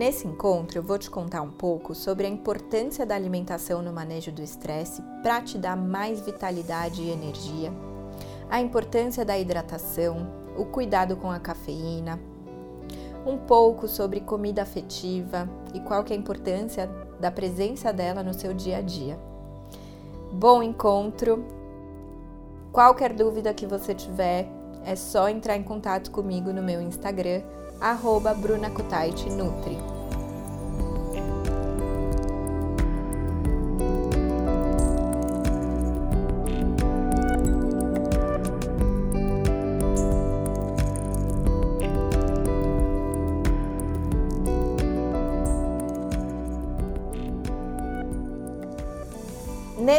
Nesse encontro, eu vou te contar um pouco sobre a importância da alimentação no manejo do estresse para te dar mais vitalidade e energia, a importância da hidratação, o cuidado com a cafeína, um pouco sobre comida afetiva e qual que é a importância da presença dela no seu dia a dia. Bom encontro! Qualquer dúvida que você tiver, é só entrar em contato comigo no meu Instagram, arroba Nutri.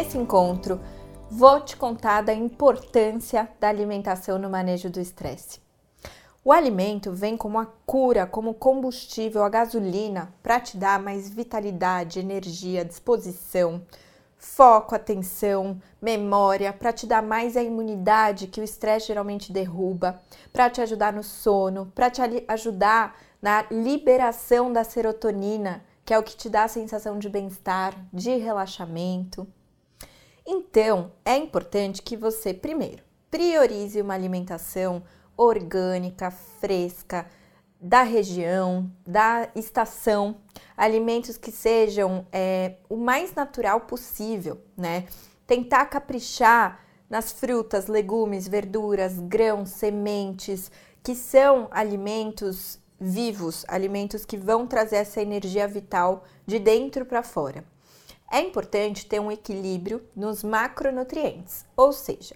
Nesse encontro, vou te contar da importância da alimentação no manejo do estresse. O alimento vem como a cura, como combustível, a gasolina para te dar mais vitalidade, energia, disposição, foco, atenção, memória, para te dar mais a imunidade que o estresse geralmente derruba, para te ajudar no sono, para te ajudar na liberação da serotonina, que é o que te dá a sensação de bem-estar, de relaxamento. Então, é importante que você, primeiro, priorize uma alimentação orgânica, fresca, da região, da estação, alimentos que sejam é, o mais natural possível, né? Tentar caprichar nas frutas, legumes, verduras, grãos, sementes, que são alimentos vivos, alimentos que vão trazer essa energia vital de dentro para fora. É importante ter um equilíbrio nos macronutrientes, ou seja,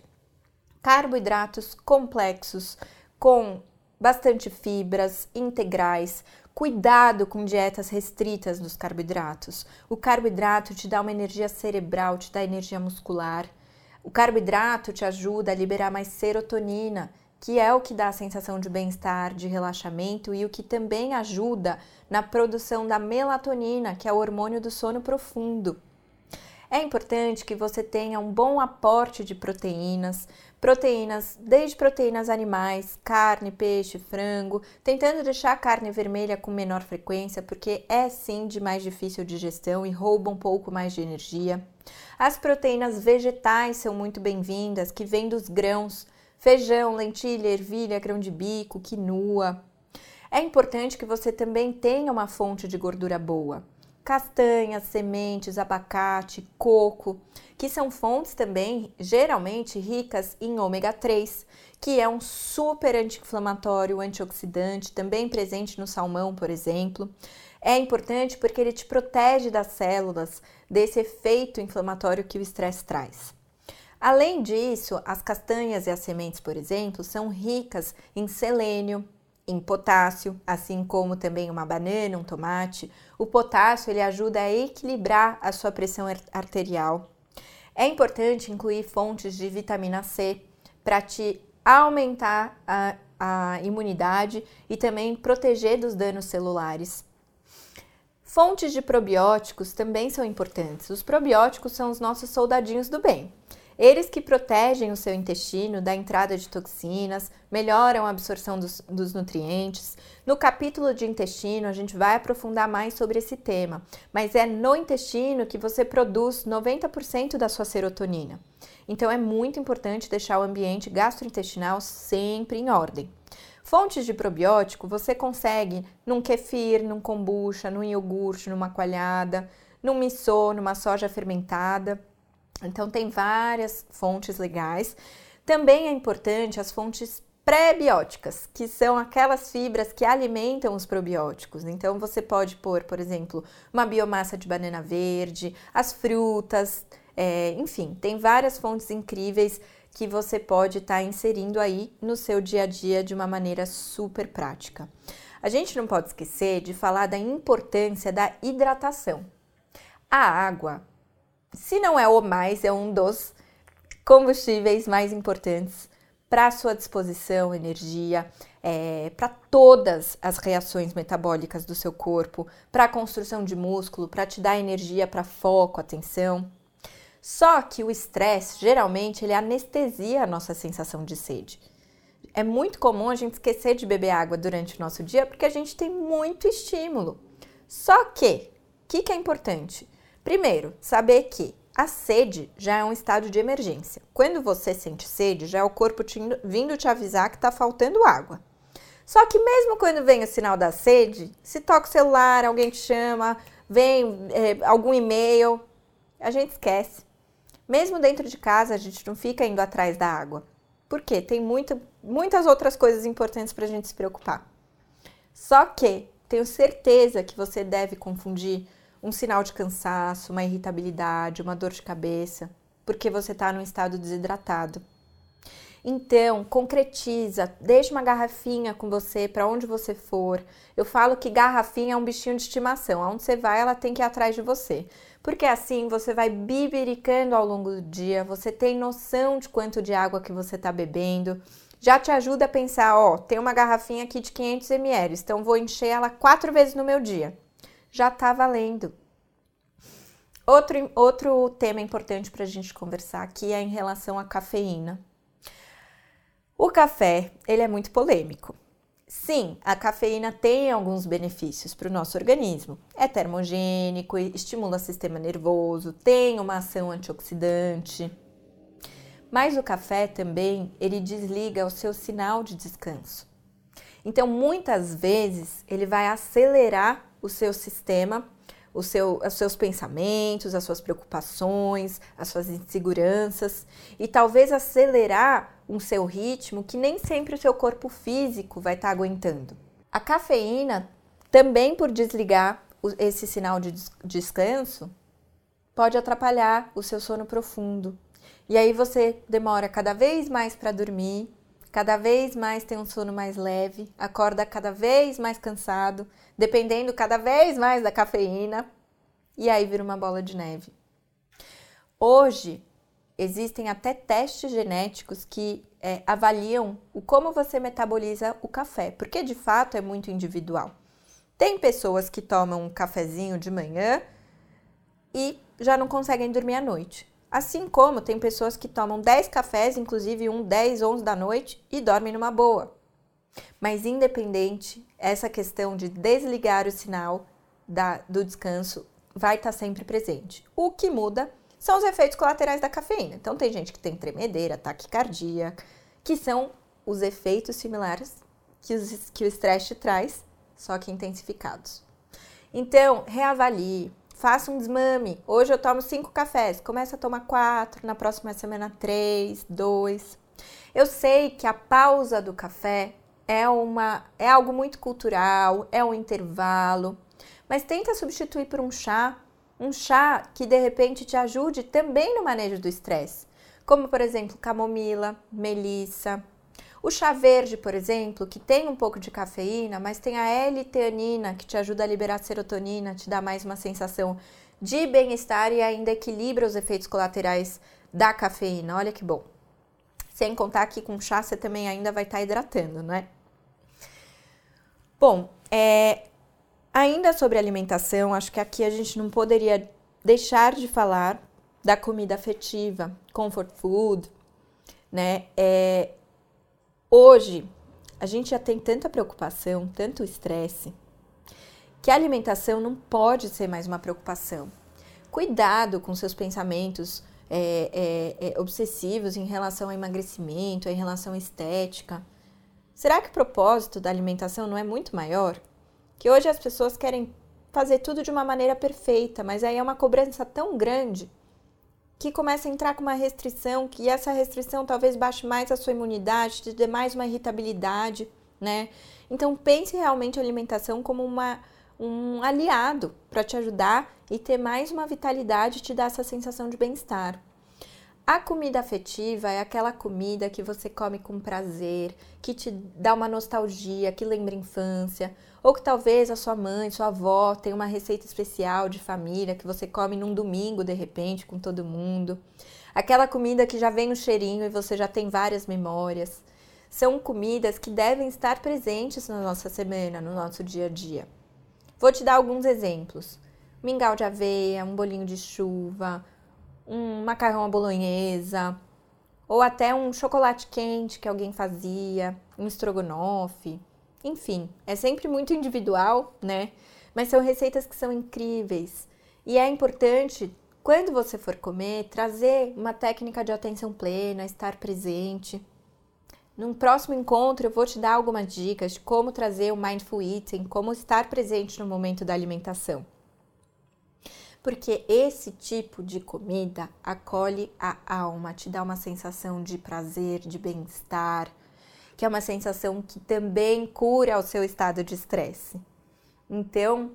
carboidratos complexos com bastante fibras integrais. Cuidado com dietas restritas dos carboidratos. O carboidrato te dá uma energia cerebral, te dá energia muscular. O carboidrato te ajuda a liberar mais serotonina, que é o que dá a sensação de bem-estar, de relaxamento e o que também ajuda na produção da melatonina, que é o hormônio do sono profundo. É importante que você tenha um bom aporte de proteínas, proteínas, desde proteínas animais, carne, peixe, frango, tentando deixar a carne vermelha com menor frequência, porque é sim de mais difícil digestão e rouba um pouco mais de energia. As proteínas vegetais são muito bem-vindas, que vêm dos grãos, feijão, lentilha, ervilha, grão de bico, quinoa. É importante que você também tenha uma fonte de gordura boa castanhas, sementes, abacate, coco, que são fontes também geralmente ricas em ômega 3, que é um super anti-inflamatório, antioxidante, também presente no salmão, por exemplo. É importante porque ele te protege das células desse efeito inflamatório que o estresse traz. Além disso, as castanhas e as sementes, por exemplo, são ricas em selênio, em potássio, assim como também uma banana, um tomate. O potássio ele ajuda a equilibrar a sua pressão arterial. É importante incluir fontes de vitamina C para te aumentar a, a imunidade e também proteger dos danos celulares. Fontes de probióticos também são importantes. Os probióticos são os nossos soldadinhos do bem. Eles que protegem o seu intestino da entrada de toxinas, melhoram a absorção dos, dos, nutrientes. No capítulo de intestino, a gente vai aprofundar mais sobre esse tema, mas é no intestino que você produz 90% da sua serotonina. Então é muito importante deixar o ambiente gastrointestinal sempre em ordem. Fontes de probiótico você consegue num kefir, num kombucha, num iogurte, numa coalhada, num miso, numa soja fermentada. Então, tem várias fontes legais. Também é importante as fontes pré-bióticas, que são aquelas fibras que alimentam os probióticos. Então, você pode pôr, por exemplo, uma biomassa de banana verde, as frutas, é, enfim, tem várias fontes incríveis que você pode estar tá inserindo aí no seu dia a dia de uma maneira super prática. A gente não pode esquecer de falar da importância da hidratação. A água se não é o mais, é um dos combustíveis mais importantes para a sua disposição, energia, é, para todas as reações metabólicas do seu corpo, para a construção de músculo, para te dar energia para foco, atenção. Só que o estresse, geralmente, ele anestesia a nossa sensação de sede. É muito comum a gente esquecer de beber água durante o nosso dia porque a gente tem muito estímulo. Só que, o que, que é importante? Primeiro, saber que a sede já é um estado de emergência. Quando você sente sede, já é o corpo te, vindo te avisar que está faltando água. Só que mesmo quando vem o sinal da sede, se toca o celular, alguém te chama, vem é, algum e-mail, a gente esquece. Mesmo dentro de casa, a gente não fica indo atrás da água. Por quê? Tem muita, muitas outras coisas importantes para a gente se preocupar. Só que tenho certeza que você deve confundir um sinal de cansaço, uma irritabilidade, uma dor de cabeça, porque você está num estado desidratado. Então, concretiza, deixa uma garrafinha com você para onde você for. Eu falo que garrafinha é um bichinho de estimação. Aonde você vai, ela tem que ir atrás de você. Porque assim você vai bibericando ao longo do dia, você tem noção de quanto de água que você está bebendo. Já te ajuda a pensar, ó, tem uma garrafinha aqui de 500 ml, então vou encher ela quatro vezes no meu dia. Já tá valendo. Outro, outro tema importante para a gente conversar aqui é em relação à cafeína. O café, ele é muito polêmico. Sim, a cafeína tem alguns benefícios para o nosso organismo. É termogênico, estimula o sistema nervoso, tem uma ação antioxidante. Mas o café também, ele desliga o seu sinal de descanso. Então, muitas vezes, ele vai acelerar o seu sistema o seu, os seus pensamentos, as suas preocupações, as suas inseguranças e talvez acelerar um seu ritmo que nem sempre o seu corpo físico vai estar tá aguentando. A cafeína, também por desligar esse sinal de descanso, pode atrapalhar o seu sono profundo. E aí você demora cada vez mais para dormir, cada vez mais tem um sono mais leve, acorda cada vez mais cansado, dependendo cada vez mais da cafeína, e aí vira uma bola de neve. Hoje existem até testes genéticos que é, avaliam o como você metaboliza o café, porque de fato é muito individual. Tem pessoas que tomam um cafezinho de manhã e já não conseguem dormir à noite. Assim como tem pessoas que tomam 10 cafés, inclusive um 10, 11 da noite, e dormem numa boa. Mas independente, essa questão de desligar o sinal da, do descanso vai estar tá sempre presente. O que muda são os efeitos colaterais da cafeína. Então, tem gente que tem tremedeira, taquicardia, que são os efeitos similares que, os, que o estresse traz, só que intensificados. Então, reavalie, faça um desmame. Hoje eu tomo cinco cafés, começa a tomar quatro, na próxima semana três, dois. Eu sei que a pausa do café é, uma, é algo muito cultural, é um intervalo, mas tenta substituir por um chá, um chá que de repente te ajude também no manejo do estresse, como por exemplo camomila, melissa. O chá verde, por exemplo, que tem um pouco de cafeína, mas tem a L-teanina que te ajuda a liberar serotonina, te dá mais uma sensação de bem-estar e ainda equilibra os efeitos colaterais da cafeína. Olha que bom. Sem contar que com chá você também ainda vai estar tá hidratando, né? Bom, é, ainda sobre alimentação, acho que aqui a gente não poderia deixar de falar da comida afetiva, comfort food, né? É, hoje a gente já tem tanta preocupação, tanto estresse, que a alimentação não pode ser mais uma preocupação. Cuidado com seus pensamentos é, é, é, obsessivos em relação ao emagrecimento, em relação à estética. Será que o propósito da alimentação não é muito maior? Que hoje as pessoas querem fazer tudo de uma maneira perfeita, mas aí é uma cobrança tão grande que começa a entrar com uma restrição, que essa restrição talvez baixe mais a sua imunidade, te dê mais uma irritabilidade, né? Então pense realmente a alimentação como uma, um aliado para te ajudar e ter mais uma vitalidade e te dar essa sensação de bem-estar. A comida afetiva é aquela comida que você come com prazer, que te dá uma nostalgia, que lembra infância, ou que talvez a sua mãe, sua avó tenha uma receita especial de família que você come num domingo de repente com todo mundo. Aquela comida que já vem no cheirinho e você já tem várias memórias. São comidas que devem estar presentes na nossa semana, no nosso dia a dia. Vou te dar alguns exemplos: mingau de aveia, um bolinho de chuva, um macarrão à bolonhesa, ou até um chocolate quente que alguém fazia, um estrogonofe. Enfim, é sempre muito individual, né? mas são receitas que são incríveis. E é importante, quando você for comer, trazer uma técnica de atenção plena, estar presente. Num próximo encontro, eu vou te dar algumas dicas de como trazer o mindful eating, como estar presente no momento da alimentação. Porque esse tipo de comida acolhe a alma, te dá uma sensação de prazer, de bem-estar, que é uma sensação que também cura o seu estado de estresse. Então,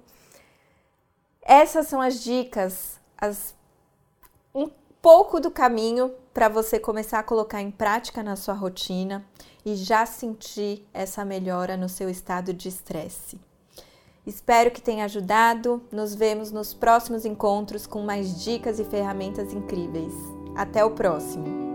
essas são as dicas, as, um pouco do caminho para você começar a colocar em prática na sua rotina e já sentir essa melhora no seu estado de estresse. Espero que tenha ajudado. Nos vemos nos próximos encontros com mais dicas e ferramentas incríveis. Até o próximo!